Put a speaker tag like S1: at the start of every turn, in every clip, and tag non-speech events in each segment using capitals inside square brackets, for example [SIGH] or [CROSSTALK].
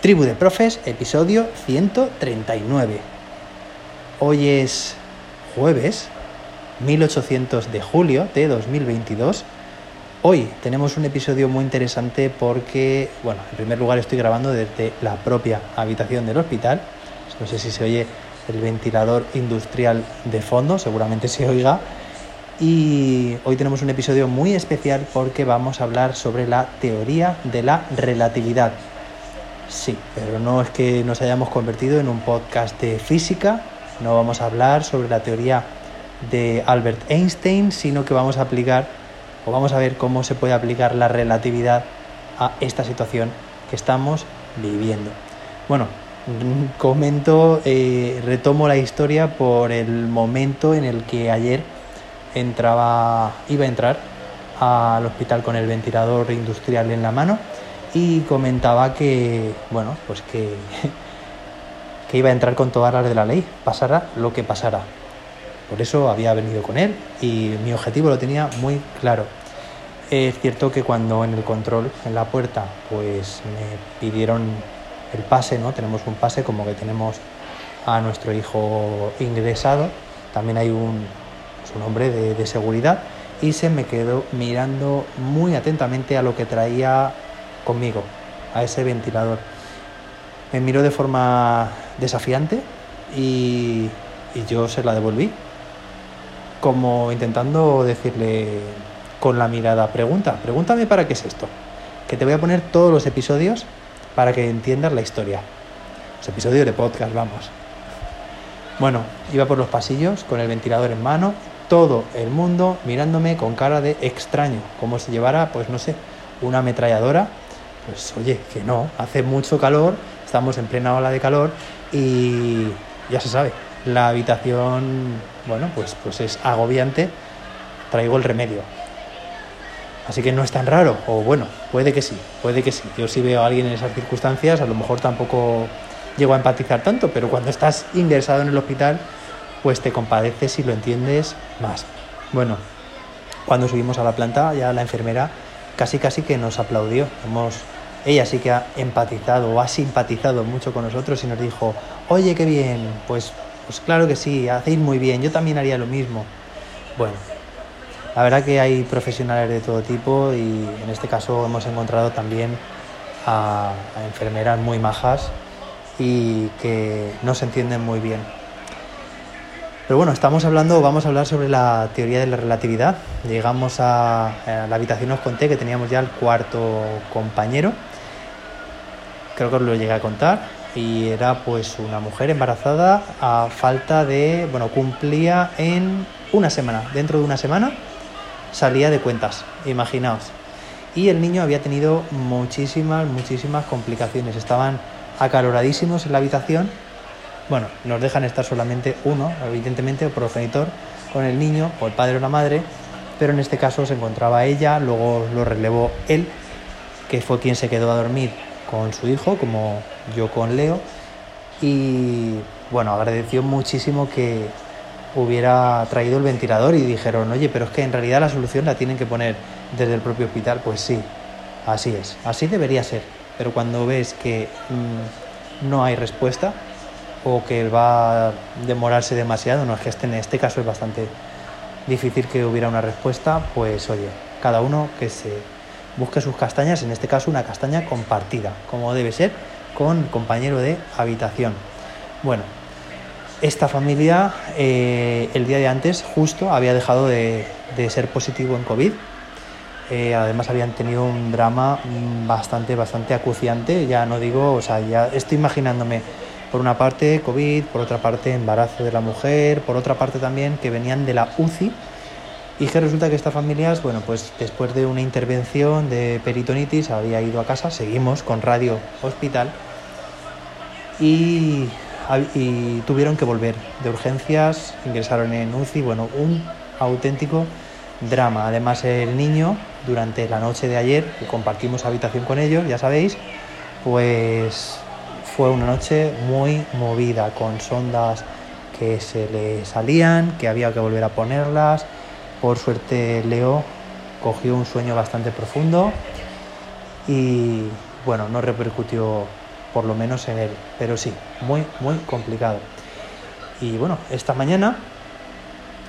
S1: Tribu de Profes, episodio 139. Hoy es jueves 1800 de julio de 2022. Hoy tenemos un episodio muy interesante porque, bueno, en primer lugar estoy grabando desde la propia habitación del hospital. No sé si se oye el ventilador industrial de fondo, seguramente se oiga. Y hoy tenemos un episodio muy especial porque vamos a hablar sobre la teoría de la relatividad Sí, pero no es que nos hayamos convertido en un podcast de física, no vamos a hablar sobre la teoría de Albert Einstein, sino que vamos a aplicar o vamos a ver cómo se puede aplicar la relatividad a esta situación que estamos viviendo. Bueno, [LAUGHS] comento, eh, retomo la historia por el momento en el que ayer entraba, iba a entrar al hospital con el ventilador industrial en la mano y comentaba que, bueno, pues que, que iba a entrar con todas las de la ley, pasara lo que pasara. Por eso había venido con él y mi objetivo lo tenía muy claro. Es cierto que cuando en el control, en la puerta, pues me pidieron el pase, ¿no? Tenemos un pase como que tenemos a nuestro hijo ingresado, también hay un, pues, un hombre de, de seguridad y se me quedó mirando muy atentamente a lo que traía conmigo, a ese ventilador. Me miró de forma desafiante y, yo se la devolví, como intentando decirle con la mirada, pregunta, pregúntame para qué es esto, que te voy a poner todos los episodios para que entiendas la historia. Los episodios de podcast, vamos. Bueno, iba por los pasillos con el ventilador en mano, todo el mundo mirándome con cara de extraño, como si llevara, pues no sé, una ametralladora pues oye, que no, hace mucho calor, estamos en plena ola de calor y ya se sabe, la habitación, bueno, pues, pues es agobiante, traigo el remedio. Así que no es tan raro, o bueno, puede que sí, puede que sí. Yo si veo a alguien en esas circunstancias, a lo mejor tampoco llego a empatizar tanto, pero cuando estás ingresado en el hospital, pues te compadeces y lo entiendes más. Bueno, cuando subimos a la planta, ya la enfermera casi casi que nos aplaudió. Hemos ella sí que ha empatizado o ha simpatizado mucho con nosotros y nos dijo, oye, qué bien, pues, pues claro que sí, hacéis muy bien, yo también haría lo mismo. Bueno, la verdad que hay profesionales de todo tipo y en este caso hemos encontrado también a, a enfermeras muy majas y que no se entienden muy bien. Pero bueno, estamos hablando, vamos a hablar sobre la teoría de la relatividad. Llegamos a, la habitación, os conté que teníamos ya el cuarto compañero creo que os lo llegué a contar, y era pues una mujer embarazada a falta de, bueno, cumplía en una semana, dentro de una semana salía de cuentas, imaginaos. Y el niño había tenido muchísimas, muchísimas complicaciones, estaban acaloradísimos en la habitación. Bueno, nos dejan estar solamente uno, evidentemente, el progenitor, con el niño, o el padre o la madre, pero en este caso se encontraba ella, luego lo relevó él, que fue quien se quedó a dormir con su hijo, como yo con Leo, y bueno, agradeció muchísimo que hubiera traído el ventilador y dijeron, oye, pero es que en realidad la solución la tienen que poner desde el propio hospital, pues sí, así es, así debería ser, pero cuando ves que mmm, no hay respuesta o que va a demorarse demasiado, no es que este, en este caso es bastante difícil que hubiera una respuesta, pues oye, cada uno que se busque sus castañas, en este caso una castaña compartida, como debe ser con compañero de habitación. Bueno, esta familia eh, el día de antes justo había dejado de, de ser positivo en COVID. Eh, además habían tenido un drama bastante, bastante acuciante. Ya no digo, o sea, ya estoy imaginándome por una parte COVID, por otra parte embarazo de la mujer, por otra parte también que venían de la UCI y que resulta que esta familia, bueno, pues después de una intervención de peritonitis había ido a casa, seguimos con radio hospital y, y tuvieron que volver de urgencias, ingresaron en UCI, bueno, un auténtico drama. Además el niño, durante la noche de ayer, que compartimos habitación con ellos, ya sabéis, pues fue una noche muy movida, con sondas que se le salían, que había que volver a ponerlas, por suerte Leo cogió un sueño bastante profundo y bueno, no repercutió por lo menos en él. Pero sí, muy, muy complicado. Y bueno, esta mañana,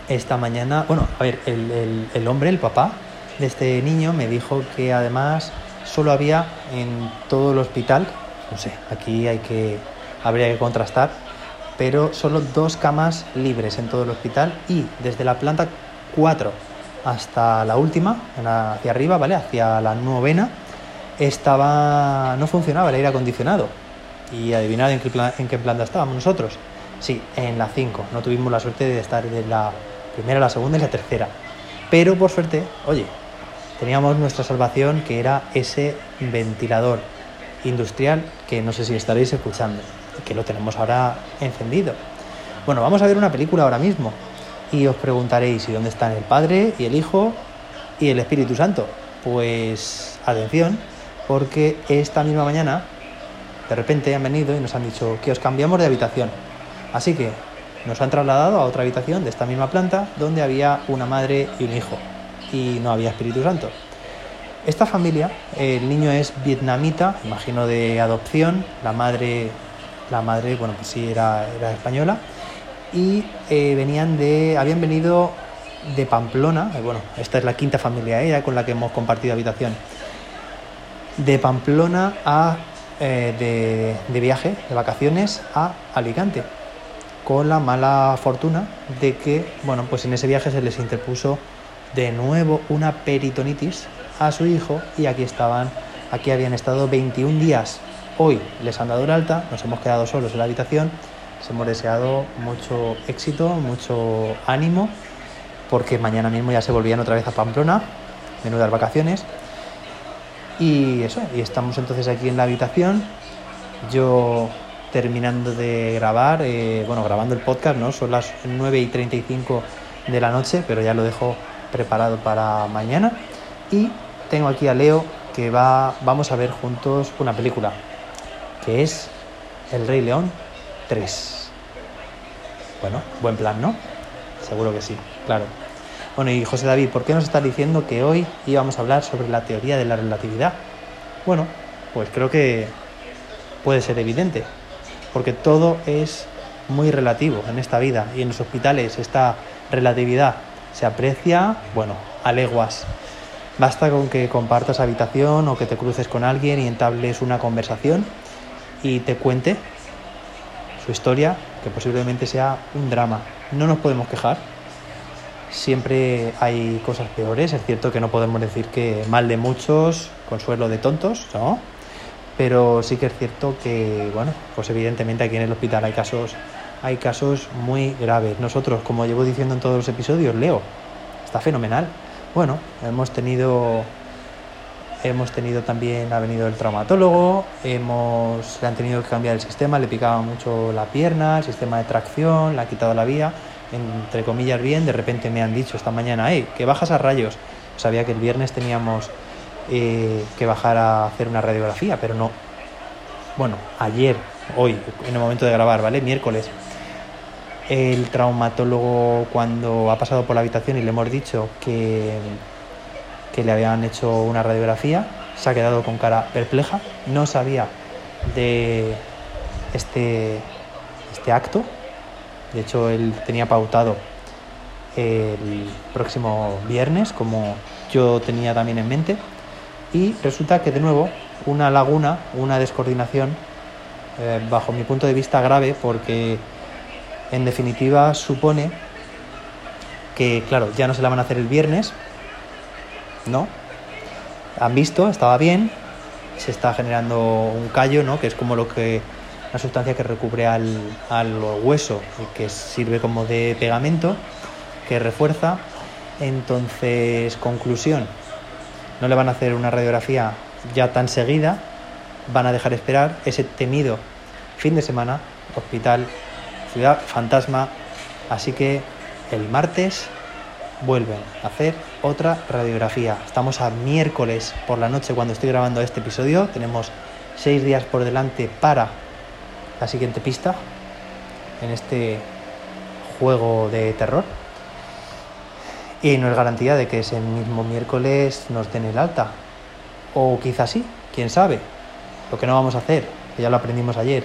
S1: esta mañana, bueno, a ver, el, el hombre, el papá de este niño me dijo que además solo había en todo el hospital, no sé, aquí hay que, habría que contrastar, pero solo dos camas libres en todo el hospital y desde la planta 4 hasta la última, hacia arriba, ¿vale? Hacia la novena, estaba, no funcionaba el aire acondicionado. Y adivinad en qué, en qué planta estábamos nosotros. Sí, en la 5. No tuvimos la suerte de estar de la primera, la segunda y la tercera. Pero por suerte, oye, teníamos nuestra salvación que era ese ventilador industrial que no sé si estaréis escuchando, que lo tenemos ahora encendido. Bueno, vamos a ver una película ahora mismo y os preguntaréis, ¿y dónde están el Padre y el Hijo y el Espíritu Santo? Pues atención, porque esta misma mañana de repente han venido y nos han dicho que os cambiamos de habitación. Así que nos han trasladado a otra habitación de esta misma planta donde había una madre y un hijo y no había Espíritu Santo. Esta familia, el niño es vietnamita, imagino de adopción, la madre, la madre, bueno, pues sí, era, española, y eh, venían de, habían venido de Pamplona, eh, bueno, esta es la quinta familia ella con la que hemos compartido habitación, de Pamplona a, eh, de, de viaje, de vacaciones a Alicante, con la mala fortuna de que, bueno, pues en ese viaje se les interpuso de nuevo una peritonitis a su hijo y aquí estaban, aquí habían estado 21 días. Hoy les han dado el alta, nos hemos quedado solos en la habitación, les hemos deseado mucho éxito, mucho ánimo, porque mañana mismo ya se volvían otra vez a Pamplona, menudas vacaciones. Y eso, y estamos entonces aquí en la habitación, yo terminando de grabar, eh, bueno, grabando el podcast, ¿no? Son las 9 y 35 de la noche, pero ya lo dejo preparado para mañana. Y tengo aquí a Leo que va, vamos a ver juntos una película, que es El Rey León 3. Bueno, buen plan, ¿no? Seguro que sí, claro. Bueno, y José David, ¿por qué nos estás diciendo que hoy íbamos a hablar sobre la teoría de la relatividad? Bueno, pues creo que puede ser evidente, porque todo es muy relativo en esta vida y en los hospitales esta relatividad se aprecia, bueno, a leguas. Basta con que compartas habitación o que te cruces con alguien y entables una conversación y te cuente su historia, que posiblemente sea un drama. No nos podemos quejar. Siempre hay cosas peores. Es cierto que no podemos decir que mal de muchos, consuelo de tontos, ¿no? Pero sí que es cierto que, bueno, pues evidentemente aquí en el hospital hay casos hay casos muy graves. Nosotros, como llevo diciendo en todos los episodios, Leo, está fenomenal. Bueno, hemos tenido hemos tenido también ha venido el traumatólogo, hemos le han tenido que cambiar el sistema, le picaba mucho la pierna, el sistema de tracción, le ha quitado la vía, entre comillas bien, de repente me han dicho esta mañana, hey, que bajas a rayos. Sabía que el viernes teníamos eh, que bajar a hacer una radiografía, pero no. Bueno, ayer, hoy, en el momento de grabar, ¿vale? Miércoles, el traumatólogo cuando ha pasado por la habitación y le hemos dicho que, que le habían hecho una radiografía, se ha quedado con cara perpleja, no sabía de este, este acto, de hecho él tenía pautado el próximo viernes, como yo tenía también en mente, y resulta que de nuevo una laguna, una descoordinación, eh, bajo mi punto de vista grave, porque en definitiva supone que, claro, ya no se la van a hacer el viernes, ¿no? Han visto, estaba bien, se está generando un callo, ¿no? Que es como lo que una sustancia que recubre al, al hueso y que sirve como de pegamento, que refuerza. Entonces, conclusión, no le van a hacer una radiografía ya tan seguida, van a dejar esperar ese temido fin de semana, hospital ciudad fantasma. Así que el martes vuelven a hacer otra radiografía. Estamos a miércoles por la noche cuando estoy grabando este episodio. Tenemos seis días por delante para la siguiente pista en este juego de terror. Y no es garantía de que ese mismo miércoles nos den el alta. O quizás sí, quién sabe. Lo que no vamos a hacer que ya lo aprendimos ayer,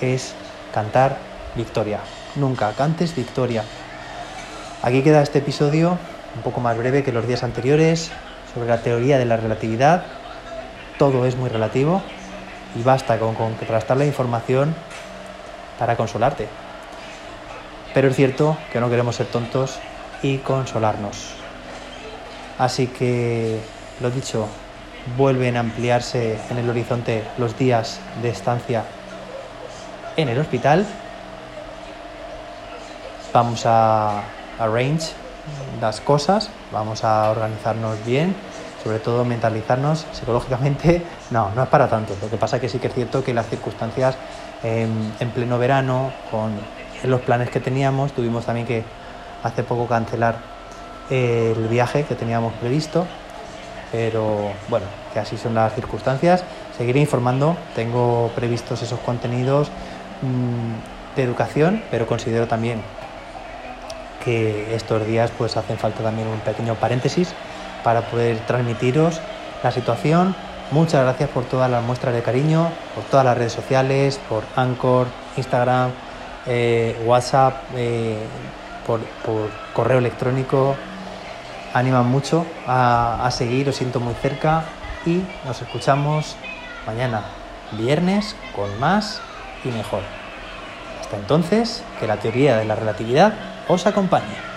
S1: es cantar victoria. Nunca cantes victoria. Aquí queda este episodio un poco más breve que los días anteriores sobre la teoría de la relatividad. Todo es muy relativo y basta con contrastar la información para consolarte. Pero es cierto que no queremos ser tontos y consolarnos. Así que, lo dicho, vuelven a ampliarse en el horizonte los días de estancia en el hospital. Vamos a arrange las cosas, vamos a organizarnos bien, sobre todo mentalizarnos psicológicamente. [LAUGHS] No, no es para tanto. Lo que pasa es que sí que es cierto que las circunstancias en, pleno verano, con los planes que teníamos, tuvimos también que hace poco cancelar el viaje que teníamos previsto. Pero bueno, que así son las circunstancias. Seguiré informando, tengo previstos esos contenidos mm, de educación, pero considero también que estos días pues hacen falta también un pequeño paréntesis para poder transmitiros la situación. Muchas gracias por todas las muestras de cariño, por todas las redes sociales, por Anchor, Instagram, eh, WhatsApp, eh, por, correo electrónico. Animan mucho a, a seguir, os siento muy cerca y nos escuchamos mañana, viernes, con más y mejor. Hasta entonces, que la teoría de la relatividad os acompañe.